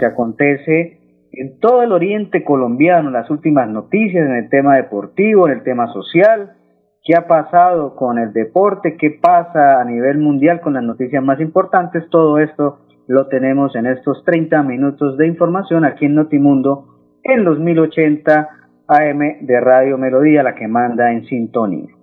Que acontece en todo el oriente colombiano, las últimas noticias en el tema deportivo, en el tema social, qué ha pasado con el deporte, qué pasa a nivel mundial con las noticias más importantes, todo esto lo tenemos en estos 30 minutos de información aquí en Notimundo en los 1080 AM de Radio Melodía, la que manda en sintonía.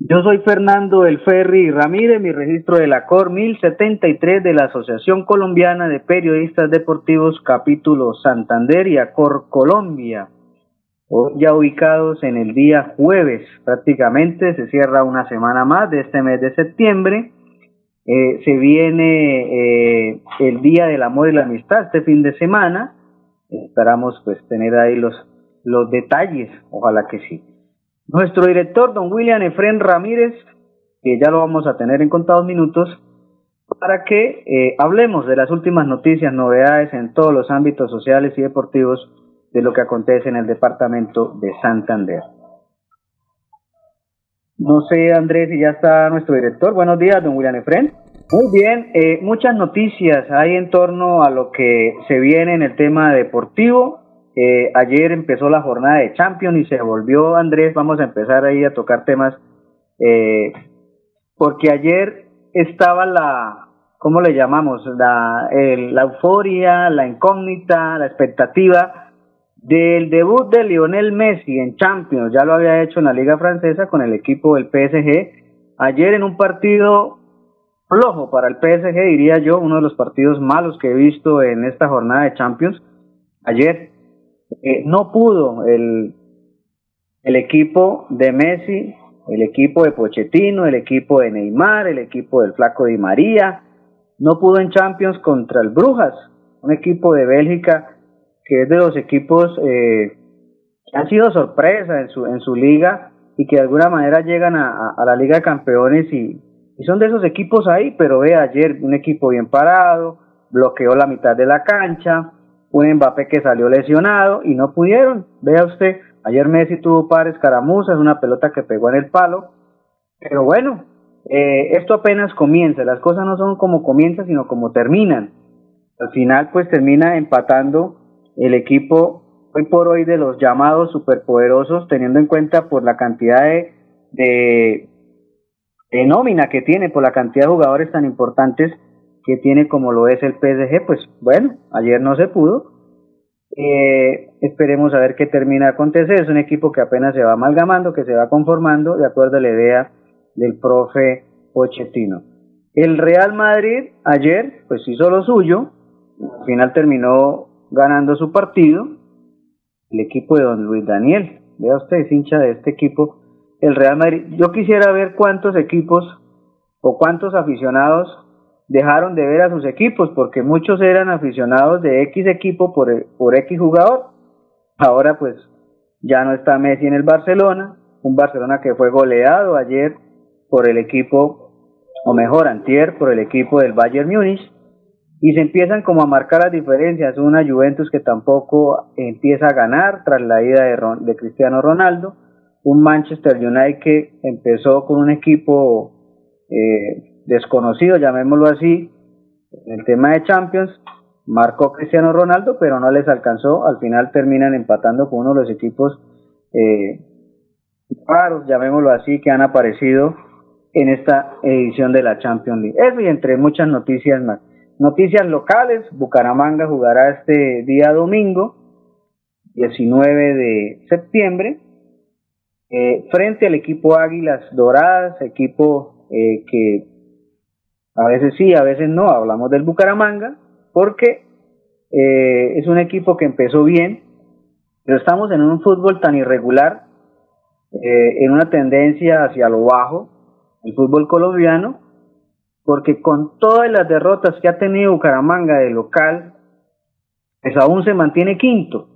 Yo soy Fernando El Ferri Ramírez, mi registro de la COR 1073 de la Asociación Colombiana de Periodistas Deportivos, capítulo Santander y ACOR Colombia. ya ubicados en el día jueves, prácticamente se cierra una semana más de este mes de septiembre. Eh, se viene eh, el Día del Amor y la Amistad este fin de semana. Esperamos pues tener ahí los, los detalles, ojalá que sí. Nuestro director, don William Efren Ramírez, que ya lo vamos a tener en contados minutos, para que eh, hablemos de las últimas noticias, novedades en todos los ámbitos sociales y deportivos de lo que acontece en el departamento de Santander. No sé, Andrés, si ya está nuestro director. Buenos días, don William Efren. Muy bien, eh, muchas noticias hay en torno a lo que se viene en el tema deportivo eh, ayer empezó la jornada de Champions y se volvió, Andrés, vamos a empezar ahí a tocar temas, eh, porque ayer estaba la, ¿cómo le llamamos? La, la euforia, la incógnita, la expectativa del debut de Lionel Messi en Champions. Ya lo había hecho en la Liga Francesa con el equipo del PSG. Ayer en un partido flojo para el PSG, diría yo, uno de los partidos malos que he visto en esta jornada de Champions. Ayer eh, no pudo el, el equipo de Messi, el equipo de Pochettino, el equipo de Neymar, el equipo del Flaco Di María, no pudo en Champions contra el Brujas, un equipo de Bélgica que es de los equipos eh, que han sido sorpresa en su, en su liga y que de alguna manera llegan a, la Liga de Campeones y, y, son de esos equipos ahí, pero ve ayer un equipo bien parado, bloqueó la mitad de la cancha, un Mbappé que salió lesionado y no pudieron. Vea usted, ayer Messi tuvo pares caramuzas, una pelota que pegó en el palo, pero bueno, eh, esto apenas comienza, las cosas no son como comienzan, sino como terminan. Al final, pues termina empatando el equipo hoy por hoy de los llamados superpoderosos, teniendo en cuenta por la cantidad de, de, de nómina que tiene, por la cantidad de jugadores tan importantes que tiene como lo es el PSG, pues bueno, ayer no se pudo. Eh, esperemos a ver qué termina de acontecer. Es un equipo que apenas se va amalgamando, que se va conformando de acuerdo a la idea del profe Pochettino. El Real Madrid ayer pues hizo lo suyo, al final terminó ganando su partido. El equipo de don Luis Daniel, vea usted, es hincha de este equipo, el Real Madrid. Yo quisiera ver cuántos equipos o cuántos aficionados dejaron de ver a sus equipos porque muchos eran aficionados de X equipo por, por X jugador. Ahora pues ya no está Messi en el Barcelona, un Barcelona que fue goleado ayer por el equipo, o mejor, antier, por el equipo del Bayern Múnich, y se empiezan como a marcar las diferencias, una Juventus que tampoco empieza a ganar tras la ida de, de Cristiano Ronaldo, un Manchester United que empezó con un equipo eh, desconocido, llamémoslo así, en el tema de Champions, marcó Cristiano Ronaldo, pero no les alcanzó, al final terminan empatando con uno de los equipos eh, raros, llamémoslo así, que han aparecido en esta edición de la Champions League. Eso y entre muchas noticias más. Noticias locales, Bucaramanga jugará este día domingo, 19 de septiembre, eh, frente al equipo Águilas Doradas, equipo eh, que a veces sí, a veces no, hablamos del Bucaramanga, porque eh, es un equipo que empezó bien, pero estamos en un fútbol tan irregular, en una tendencia hacia lo bajo, el fútbol colombiano, porque con todas las derrotas que ha tenido Bucaramanga de local, pues aún se mantiene quinto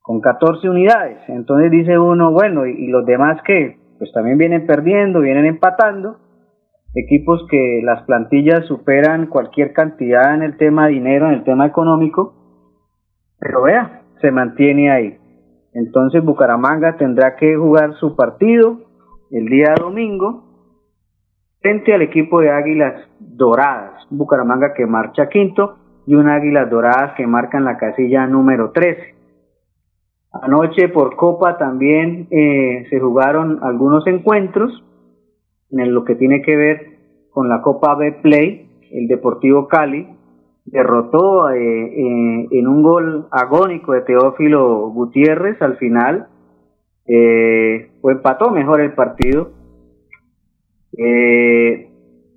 con 14 unidades. Entonces dice uno, bueno, ¿y, los demás que Pues también vienen perdiendo, vienen empatando. Equipos que las plantillas superan cualquier cantidad en el tema dinero, en el tema económico. Pero vea, se mantiene ahí. Entonces Bucaramanga tendrá que jugar su partido el día domingo frente al equipo de Águilas Doradas. Bucaramanga que marcha quinto y un Águilas Doradas que marcan la casilla número 13. Anoche por Copa también eh, se jugaron algunos encuentros en lo que tiene que ver con la Copa B Play. El Deportivo Cali derrotó eh, eh, en un gol agónico de Teófilo Gutiérrez al final. o empató mejor el partido.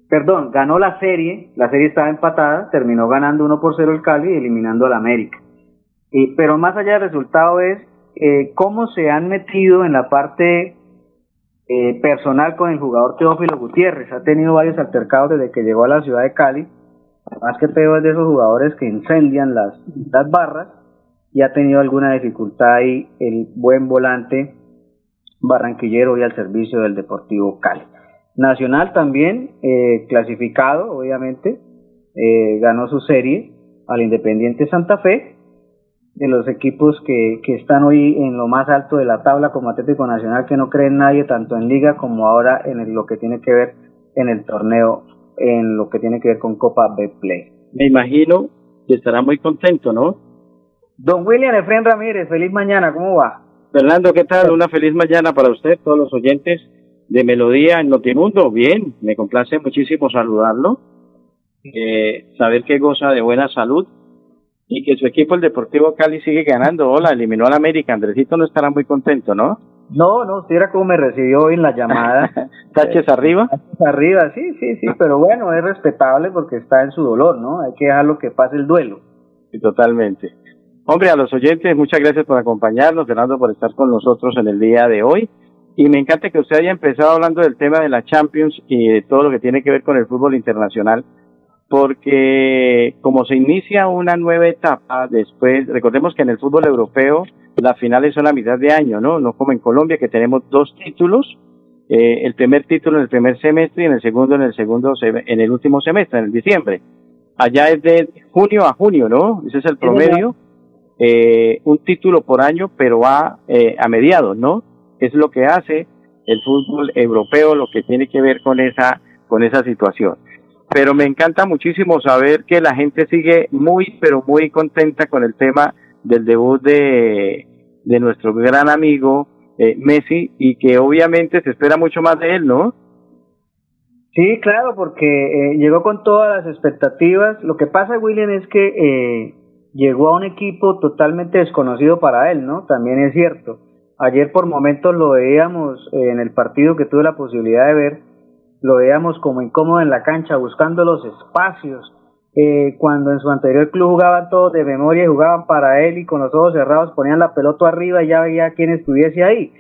perdón, ganó la serie. La serie estaba empatada. Terminó ganando 1 por 0 el Cali y eliminando al América pero más allá del resultado es eh, cómo se han metido en la parte eh, personal con el jugador Teófilo Gutiérrez. Ha tenido varios altercados desde que llegó a la ciudad de Cali. Más que peor es de esos jugadores que incendian las, las barras y ha tenido alguna dificultad ahí el buen volante barranquillero y al servicio del Deportivo Cali. Nacional también eh, clasificado, obviamente, ganó su serie al Independiente Santa Fe de los equipos que, que están hoy en lo más alto de la tabla como Atlético Nacional, que no cree en nadie tanto en liga como ahora en lo que tiene que ver en el torneo, en lo que tiene que ver con Copa Betplay. Me imagino que estará muy contento, ¿no? Don William Efren Ramírez, feliz mañana, ¿cómo va? Fernando, ¿qué tal? Una feliz mañana para usted, todos los oyentes de Melodía en Notimundo. Bien, me complace muchísimo saludarlo, eh, saber que goza de buena salud y que su equipo, el Deportivo Cali, sigue ganando. Hola, eliminó al América. Andresito no estará muy contento, ¿no? No, no, si era como me recibió hoy en la llamada. ¿Taches arriba? Taches arriba, sí, sí, sí, pero bueno, es respetable porque está en su dolor, ¿no? Hay que dejarlo que pase el duelo. Sí, totalmente. Hombre, a los oyentes, muchas gracias por acompañarnos, Fernando, por estar con nosotros en el día de hoy. Y me encanta que usted haya empezado hablando del tema de la Champions y de todo lo que tiene que ver con el fútbol internacional porque como se inicia una nueva etapa después, recordemos que en el fútbol europeo las finales son a mitad de año, ¿no? No como en Colombia que tenemos dos títulos, eh, el primer título en el primer semestre y en el segundo en el segundo en el último semestre, en el diciembre. Allá es de junio a junio, ¿no? Ese es el promedio. Eh, un título por año, pero va eh, a mediados, ¿no? Es lo que hace el fútbol europeo, lo que tiene que ver con esa con esa situación pero me encanta muchísimo saber que la gente sigue muy, pero muy contenta con el tema del debut de, de nuestro gran amigo eh, Messi y que obviamente se espera mucho más de él, ¿no? Sí, claro, porque eh, llegó con todas las expectativas. Lo que pasa, William, es que eh, llegó a un equipo totalmente desconocido para él, ¿no? También es cierto. Ayer por momentos lo veíamos en el partido que tuve la posibilidad de ver lo veíamos como incómodo en la cancha, buscando los espacios. Eh, cuando en su anterior club jugaban todos de memoria y jugaban para él y con los ojos cerrados ponían la pelota arriba y ya veía quién estuviese ahí.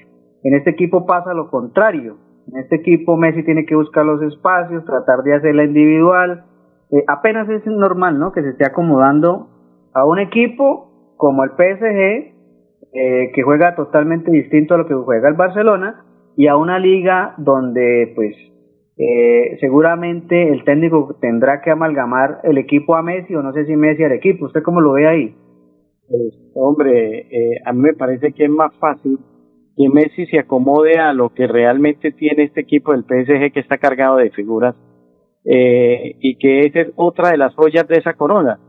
En este equipo pasa lo contrario. En este equipo Messi tiene que buscar los espacios, tratar de hacerla individual. Eh, apenas es normal, ¿no? Que se esté acomodando a un equipo como el PSG, eh, que juega totalmente distinto a lo que juega el Barcelona, y a una liga donde, pues, eh, seguramente el técnico tendrá que amalgamar el equipo a Messi o no sé si Messi al equipo. ¿Usted cómo lo ve ahí? Pues, hombre, eh, a mí me parece que es más fácil que Messi se acomode a lo que realmente tiene este equipo del PSG que está cargado de figuras eh, y que esa es otra de las joyas de esa corona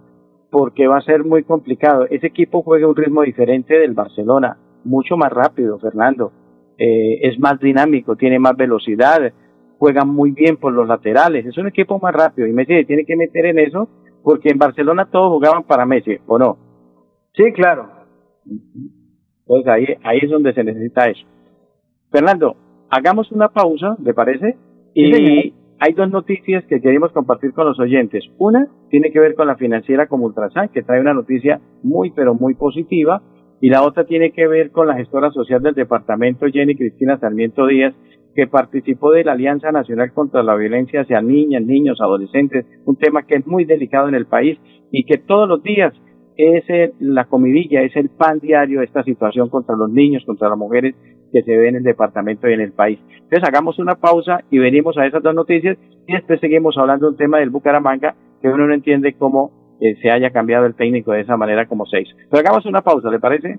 porque va a ser muy complicado. Ese equipo juega un ritmo diferente del Barcelona, mucho más rápido, Fernando. es más dinámico, tiene más velocidad, juegan muy bien por los laterales, es un equipo más rápido y Messi se tiene que meter en eso porque en Barcelona todos jugaban para Messi, ¿o no? Sí, claro. Entonces ahí, ahí es donde se necesita eso. Fernando, hagamos una pausa, ¿le parece? Y hay dos noticias que queremos compartir con los oyentes. Una tiene que ver con la financiera como Ultrasan, que trae una noticia muy, pero muy positiva. Y la otra tiene que ver con la gestora social del departamento, Jenny Cristina Sarmiento Díaz, que participó de la Alianza Nacional contra la Violencia hacia niñas, niños, adolescentes, un tema que es muy delicado en el país y que todos los días es la comidilla, es el pan diario esta situación contra los niños, contra las mujeres que se ve en el departamento y en el país. Entonces hagamos una pausa y venimos a esas dos noticias y después seguimos hablando de un tema del Bucaramanga que uno no entiende cómo eh, se haya cambiado el técnico de esa manera como seis. Pero hagamos una pausa, ¿le parece?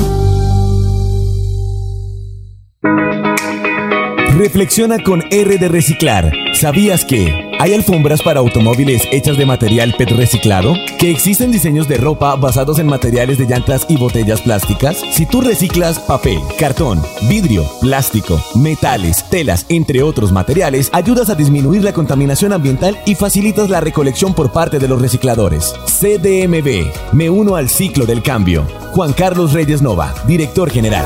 Reflexiona con R de Reciclar. ¿Sabías que hay alfombras para automóviles hechas de material PET reciclado? ¿Que existen diseños de ropa basados en materiales de llantas y botellas plásticas? Si tú reciclas papel, cartón, vidrio, plástico, metales, telas, entre otros materiales, ayudas a disminuir la contaminación ambiental y facilitas la recolección por parte de los recicladores. CDMB, me uno al ciclo del cambio. Juan Carlos Reyes Nova, director general.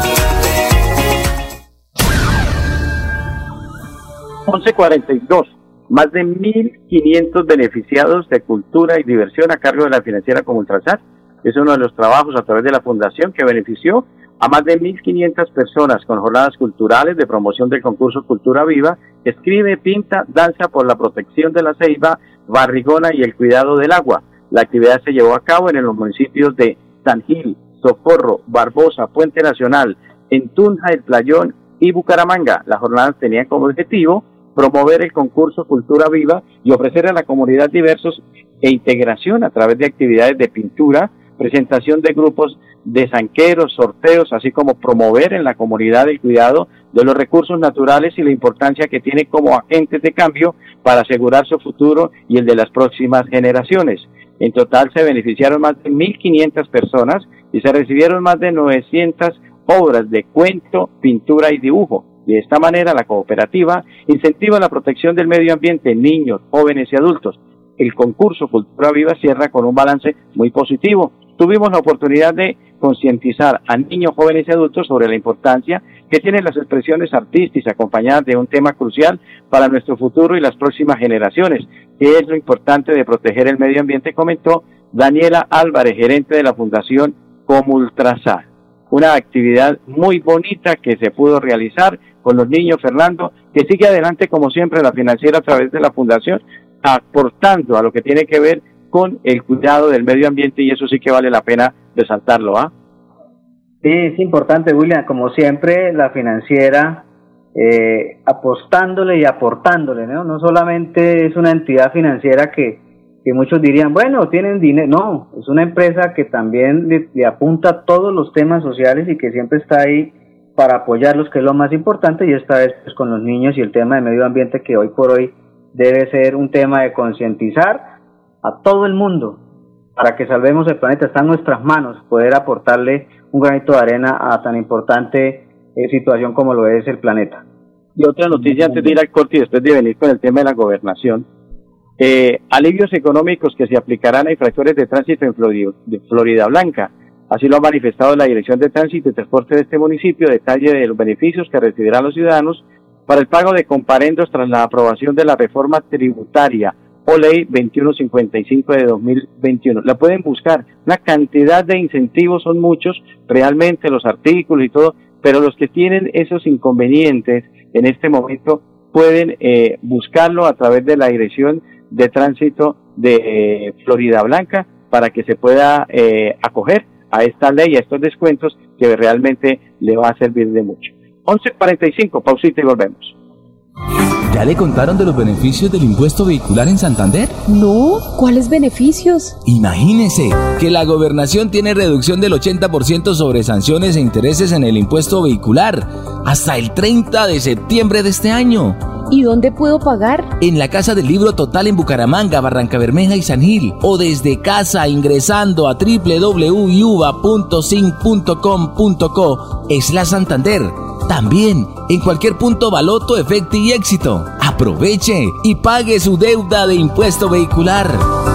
1142, más de 1.500 beneficiados de cultura y diversión a cargo de la financiera como Ultrasan. Es uno de los trabajos a través de la fundación que benefició a más de 1.500 personas con jornadas culturales de promoción del concurso Cultura Viva, escribe, pinta, danza por la protección de la ceiba, barrigona y el cuidado del agua. La actividad se llevó a cabo en los municipios de San Gil, Socorro, Barbosa, Puente Nacional, en Tunja, El Playón y Bucaramanga. Las jornadas tenían como objetivo promover el concurso Cultura Viva y ofrecer a la comunidad diversos e integración a través de actividades de pintura, presentación de grupos de zanqueros, sorteos, así como promover en la comunidad el cuidado de los recursos naturales y la importancia que tiene como agentes de cambio para asegurar su futuro y el de las próximas generaciones. En total se beneficiaron más de 1.500 personas y se recibieron más de 900 obras de cuento, pintura y dibujo. De esta manera, la cooperativa incentiva la protección del medio ambiente en niños, jóvenes y adultos. El concurso Cultura Viva cierra con un balance muy positivo. Tuvimos la oportunidad de concientizar a niños, jóvenes y adultos sobre la importancia que tienen las expresiones artísticas acompañadas de un tema crucial para nuestro futuro y las próximas generaciones, que es lo importante de proteger el medio ambiente, comentó Daniela Álvarez, gerente de la Fundación Comultrasar. Una actividad muy bonita que se pudo realizar con los niños, Fernando, que sigue adelante como siempre la financiera a través de la fundación, aportando a lo que tiene que ver con el cuidado del medio ambiente y eso sí que vale la pena resaltarlo, ¿ah? Sí, es importante, William, como siempre, la financiera eh, apostándole y aportándole, ¿no? No solamente es una entidad financiera que, que muchos dirían, bueno, tienen dinero, no, es una empresa que también le, le apunta a todos los temas sociales y que siempre está ahí para apoyarlos, que es lo más importante, y esta vez pues, con los niños y el tema de medio ambiente, que hoy por hoy debe ser un tema de concientizar a todo el mundo para que salvemos el planeta. Está en nuestras manos poder aportarle un granito de arena a tan importante eh, situación como lo es el planeta. Y otra noticia antes de ir al corte y después de venir con el tema de la gobernación. Eh, alivios económicos que se aplicarán a infractores de tránsito en Florida Blanca. Así lo ha manifestado la Dirección de Tránsito y Transporte de este municipio, detalle de los beneficios que recibirán los ciudadanos para el pago de comparendos tras la aprobación de la reforma tributaria o ley 2155 de 2021. La pueden buscar. Una cantidad de incentivos son muchos, realmente los artículos y todo, pero los que tienen esos inconvenientes en este momento pueden eh, buscarlo a través de la Dirección de Tránsito de eh, Florida Blanca para que se pueda eh, acoger a esta ley, a estos descuentos que realmente le va a servir de mucho. 11.45, pausita y volvemos. ¿Ya le contaron de los beneficios del impuesto vehicular en Santander? No, ¿cuáles beneficios? Imagínese que la gobernación tiene reducción del 80% sobre sanciones e intereses en el impuesto vehicular hasta el 30 de septiembre de este año. ¿Y dónde puedo pagar? En la Casa del Libro Total en Bucaramanga, Barranca Bermeja y San Gil. O desde casa ingresando a www.sin.com.co es la Santander. También en cualquier punto Baloto, Efecto y Éxito. Aproveche y pague su deuda de impuesto vehicular.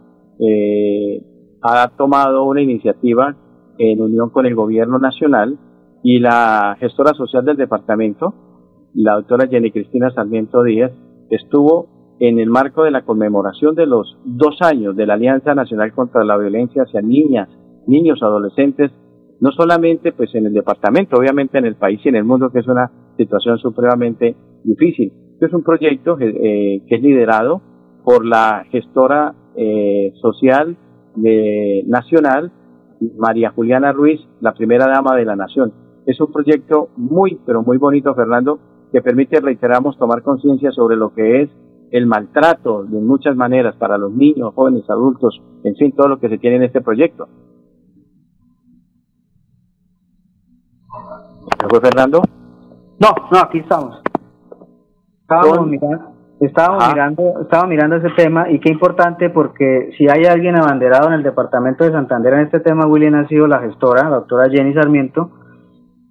eh, ha tomado una iniciativa en unión con el gobierno nacional y la gestora social del departamento, la doctora Jenny Cristina Sarmiento Díaz, estuvo en el marco de la conmemoración de los dos años de la Alianza Nacional contra la Violencia hacia Niñas, Niños, Adolescentes, no solamente pues en el departamento, obviamente en el país y en el mundo, que es una situación supremamente difícil. Es un proyecto eh, que es liderado por la gestora eh, social de, nacional, María Juliana Ruiz, la primera dama de la nación. Es un proyecto muy, pero muy bonito, Fernando, que permite, reiteramos, tomar conciencia sobre lo que es el maltrato de muchas maneras para los niños, jóvenes, adultos, en fin, todo lo que se tiene en este proyecto. ¿Se fue Fernando? No, no, aquí estamos. Estábamos mirando, Estábamos mirando, estaba mirando ese tema y qué importante porque si hay alguien abanderado en el departamento de Santander en este tema, William ha sido la gestora, la doctora Jenny Sarmiento.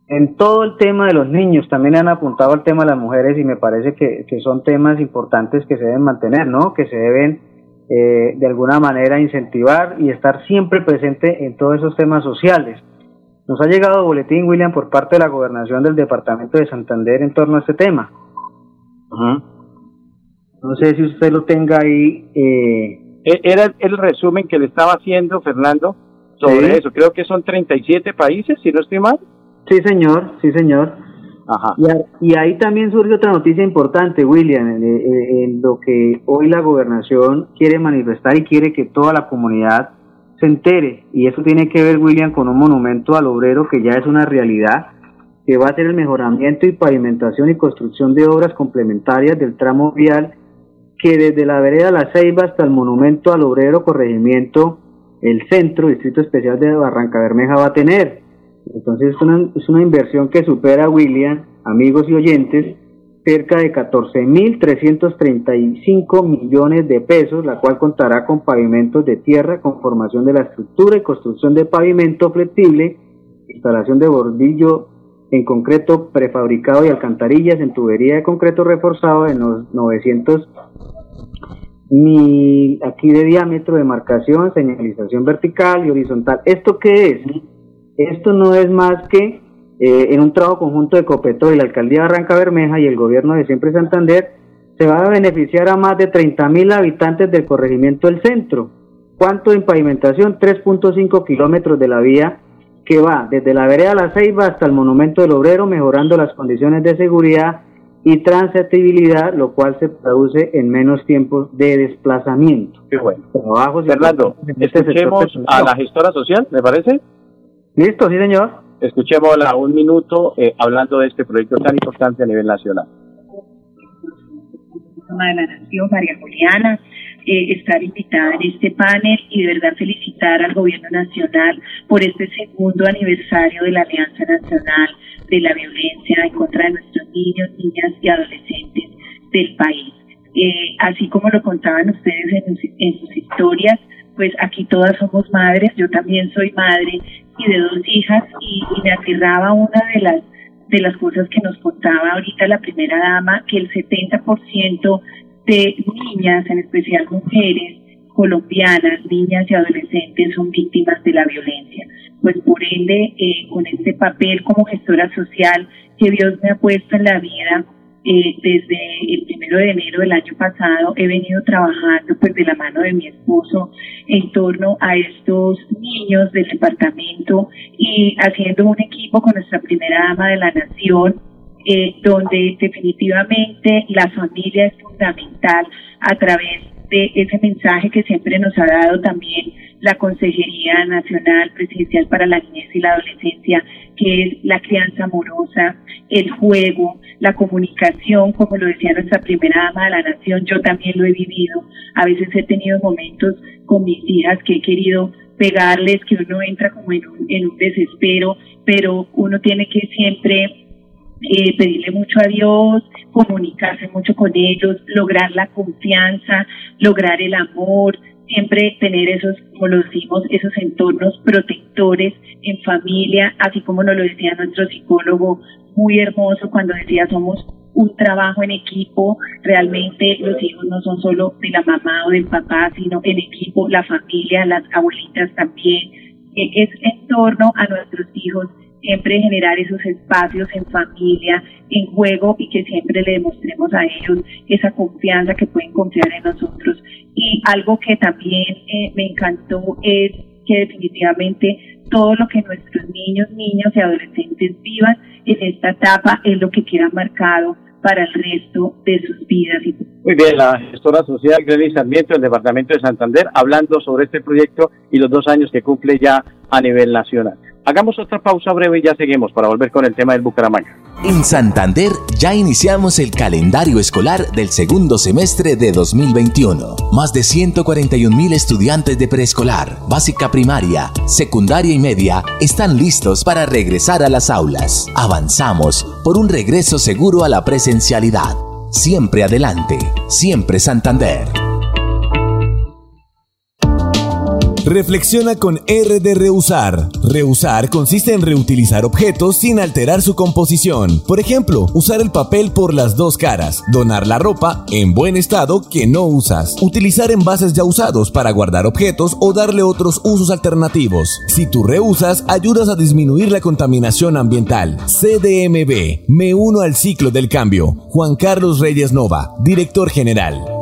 En todo el tema de los niños también han apuntado al tema de las mujeres y me parece que, son temas importantes que se deben mantener, ¿no? Que se deben eh, de alguna manera incentivar y estar siempre presente en todos esos temas sociales. Nos ha llegado boletín, William, por parte de la gobernación del departamento de Santander en torno a este tema. No sé si usted lo tenga ahí. Eh... E-, era el resumen que le estaba haciendo Fernando sobre eso. Creo que son 37 países, si no estoy mal. Sí, señor, sí, señor. Ajá. Y, ahí también surge otra noticia importante, William, en, lo que hoy la gobernación quiere manifestar y quiere que toda la comunidad se entere. Y eso tiene que ver, William, con un monumento al obrero que ya es una realidad, que va a ser el mejoramiento y pavimentación y construcción de obras complementarias del tramo vial que desde la vereda La Ceiba hasta el monumento al obrero corregimiento, el centro, Distrito Especial de Barranca Bermeja va a tener. Entonces es una, es una inversión que supera, William, amigos y oyentes, cerca de 14.335 millones de pesos, la cual contará con pavimentos de tierra, con formación de la estructura y construcción de pavimento flexible, instalación de bordillo en concreto prefabricado y alcantarillas en tubería de concreto reforzado los 900 mil aquí de diámetro de marcación, señalización vertical y horizontal. ¿Esto qué es? Esto no es más que eh, en un trabajo conjunto de Copeto y la alcaldía de Barranca Bermeja y el gobierno de Siempre Santander se va a beneficiar a más de 30 mil habitantes del corregimiento del centro. ¿Cuánto en pavimentación? 3.5 kilómetros de la vía que va desde la vereda La Ceiba hasta el Monumento del Obrero, mejorando las condiciones de seguridad y transitibilidad, lo cual se traduce en menos tiempos de desplazamiento. Qué bueno. Fernando, este escuchemos a la gestora social, ¿me parece? Listo, sí, señor. Escuchémosla un minuto eh, hablando de este proyecto tan importante a nivel nacional. De la Nación, María Juliana, eh, estar invitada en este panel y de verdad felicitar al Gobierno Nacional por este segundo aniversario de la Alianza Nacional de la Violencia en contra de nuestros niños, niñas y adolescentes del país. Eh, así como lo contaban ustedes en, sus historias, pues aquí todas somos madres, yo también soy madre y de dos hijas y, y me aterraba una de las de las cosas que nos contaba ahorita la primera dama, que el 70% de niñas, en especial mujeres, colombianas, niñas y adolescentes son víctimas de la violencia. Pues por ende, eh, con este papel como gestora social que Dios me ha puesto en la vida, eh, desde el primero de enero del año pasado he venido trabajando pues de la mano de mi esposo en torno a estos niños del departamento y haciendo un equipo con nuestra primera dama de la nación eh, donde definitivamente la familia es fundamental a través de ese mensaje que siempre nos ha dado también la Consejería Nacional Presidencial para la Niñez y la Adolescencia, que es la crianza amorosa, el juego, la comunicación, como lo decía nuestra primera dama de la nación, yo también lo he vivido. A veces he tenido momentos con mis hijas que he querido pegarles, que uno entra como en un, en un desespero, pero uno tiene que siempre eh, pedirle mucho a Dios, comunicarse mucho con ellos, lograr la confianza, lograr el amor, siempre tener esos, como lo decimos, esos entornos protectores en familia, así como nos lo decía nuestro psicólogo, muy hermoso cuando decía somos un trabajo en equipo, realmente los hijos no son solo de la mamá o del papá, sino el equipo, la familia, las abuelitas también, es en torno a nuestros hijos siempre generar esos espacios en familia, en juego y que siempre le demostremos a ellos esa confianza que pueden confiar en nosotros. Y algo que también eh, me encantó es que definitivamente todo lo que nuestros niños, niños y adolescentes vivan en esta etapa es lo que queda marcado para el resto de sus vidas. Muy bien, la gestora social Glenis Sarmiento del Departamento de Santander hablando sobre este proyecto y los dos años que cumple ya a nivel nacional. Hagamos otra pausa breve y ya seguimos para volver con el tema del Bucaramanga. En Santander ya iniciamos el calendario escolar del segundo semestre de 2021. Más de 141 mil estudiantes de preescolar, básica primaria, secundaria y media están listos para regresar a las aulas. Avanzamos por un regreso seguro a la presencialidad. Siempre adelante, siempre Santander. Reflexiona con R de reusar. Reusar consiste en reutilizar objetos sin alterar su composición. Por ejemplo, usar el papel por las dos caras, donar la ropa en buen estado que no usas, utilizar envases ya usados para guardar objetos o darle otros usos alternativos. Si tú reusas, ayudas a disminuir la contaminación ambiental. CDMB, me uno al ciclo del cambio. Juan Carlos Reyes Nova, director general.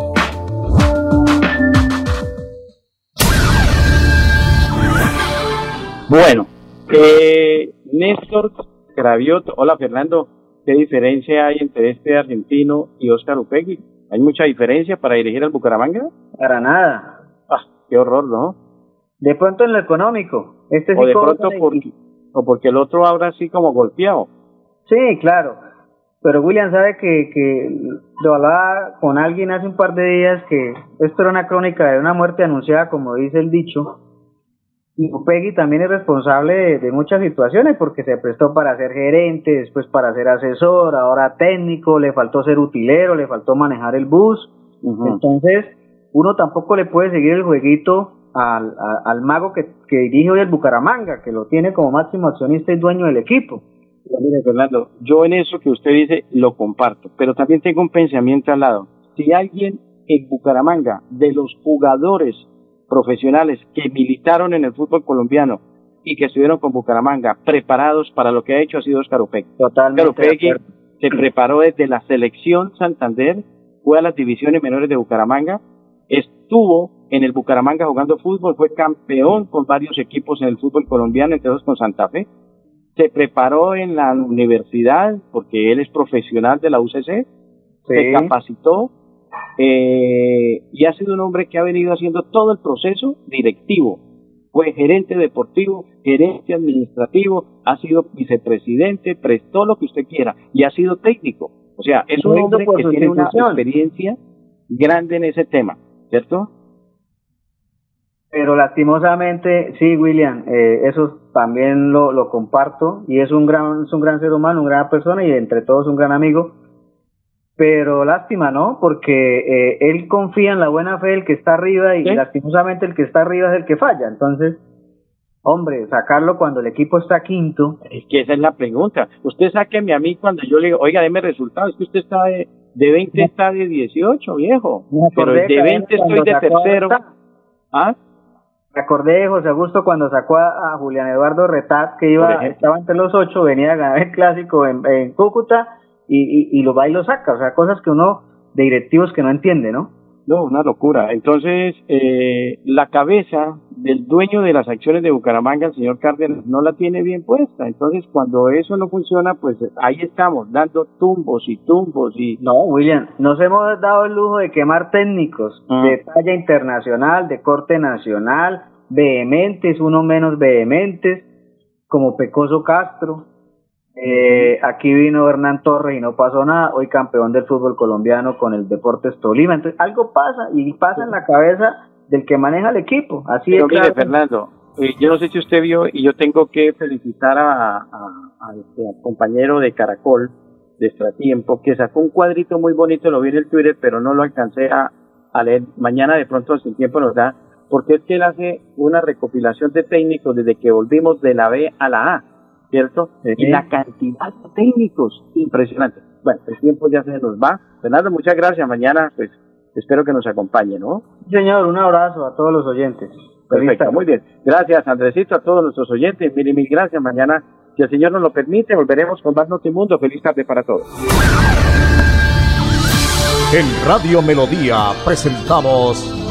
Bueno, eh, Néstor Craviot, hola Fernando, ¿qué diferencia hay entre este argentino y Oscar Upegui? ¿Hay mucha diferencia para dirigir al Bucaramanga? Para nada. Ah, qué horror, ¿no? De pronto en lo económico. Este o de pronto porque, o porque el otro ahora así como golpeado. Sí, claro. Pero William sabe que, que lo hablaba con alguien hace un par de días que esto era una crónica de una muerte anunciada, como dice el dicho, y Upegui también es responsable de, muchas situaciones porque se prestó para ser gerente, después para ser asesor, ahora técnico, le faltó ser utilero, le faltó manejar el bus. Entonces, uno tampoco le puede seguir el jueguito al, al mago que, que, dirige hoy el Bucaramanga, que lo tiene como máximo accionista y dueño del equipo. Mire, Fernando, yo en eso que usted dice lo comparto, pero también tengo un pensamiento al lado. Si alguien en Bucaramanga, de los jugadores profesionales que militaron en el fútbol colombiano y que estuvieron con Bucaramanga preparados para lo que ha hecho ha sido Oscar. Totalmente. Oscar se preparó desde la selección Santander, fue a las divisiones menores de Bucaramanga, estuvo en el Bucaramanga jugando fútbol, fue campeón con varios equipos en el fútbol colombiano, entre otros con Santa Fe, se preparó en la universidad porque él es profesional de la UCC, se capacitó eh, y ha sido un hombre que ha venido haciendo todo el proceso directivo. Fue gerente deportivo, gerente administrativo, ha sido vicepresidente, prestó lo que usted quiera y ha sido técnico. O sea, es un hombre que tiene una experiencia grande en ese tema, ¿cierto? Pero lastimosamente, sí, William, eh, eso también lo, lo comparto y es un gran, es un gran ser humano, una gran persona y entre todos un gran amigo pero lástima, ¿no? Porque eh, él confía en la buena fe del que está arriba y lastimosamente el que está arriba es el que falla. Entonces, hombre, sacarlo cuando el equipo está quinto. Es que esa es la pregunta. Usted sáqueme a mí cuando yo le digo, oiga, deme resultados, es que usted está de, de 20, está de 18, viejo. pero de 20 estoy de tercero. ¿Ah? Me acordé de José Augusto cuando sacó a, Julián Eduardo Retat, que iba, estaba entre los ocho, venía a ganar el clásico en, Cúcuta y, y, lo va y lo saca. O sea, cosas que uno, de directivos que no entiende, ¿no? No, una locura. Entonces, eh, la cabeza del dueño de las acciones de Bucaramanga, el señor Cárdenas, no la tiene bien puesta. Entonces, cuando eso no funciona, pues ahí estamos, dando tumbos y tumbos y... No, William, nos hemos dado el lujo de quemar técnicos ah. de talla internacional, de corte nacional, vehementes, uno menos vehementes, como Pecoso Castro, eh, aquí vino Hernán Torres y no pasó nada. Hoy campeón del fútbol colombiano con el Deportes Tolima. Entonces, algo pasa y pasa en la cabeza del que maneja el equipo. Así es. Mire, Fernando, eh, yo no sé si usted vio y yo tengo que felicitar a, este, al compañero de Caracol de Extratiempo que sacó un cuadrito muy bonito, lo vi en el Twitter, pero no lo alcancé a, a leer. Mañana de pronto, sin tiempo nos da, porque es que él hace una recopilación de técnicos desde que volvimos de la B a la A ¿cierto? Y la cantidad de técnicos, impresionante. Bueno, el tiempo ya se nos va. Fernando, muchas gracias. Mañana, pues, espero que nos acompañe, ¿no? Señor, un abrazo a todos los oyentes. Perfecto, muy bien. Gracias, Andresito, a todos nuestros oyentes. Mil y mil gracias. Mañana, si el Señor nos lo permite, volveremos con más Notimundo. Feliz tarde para todos. En Radio Melodía presentamos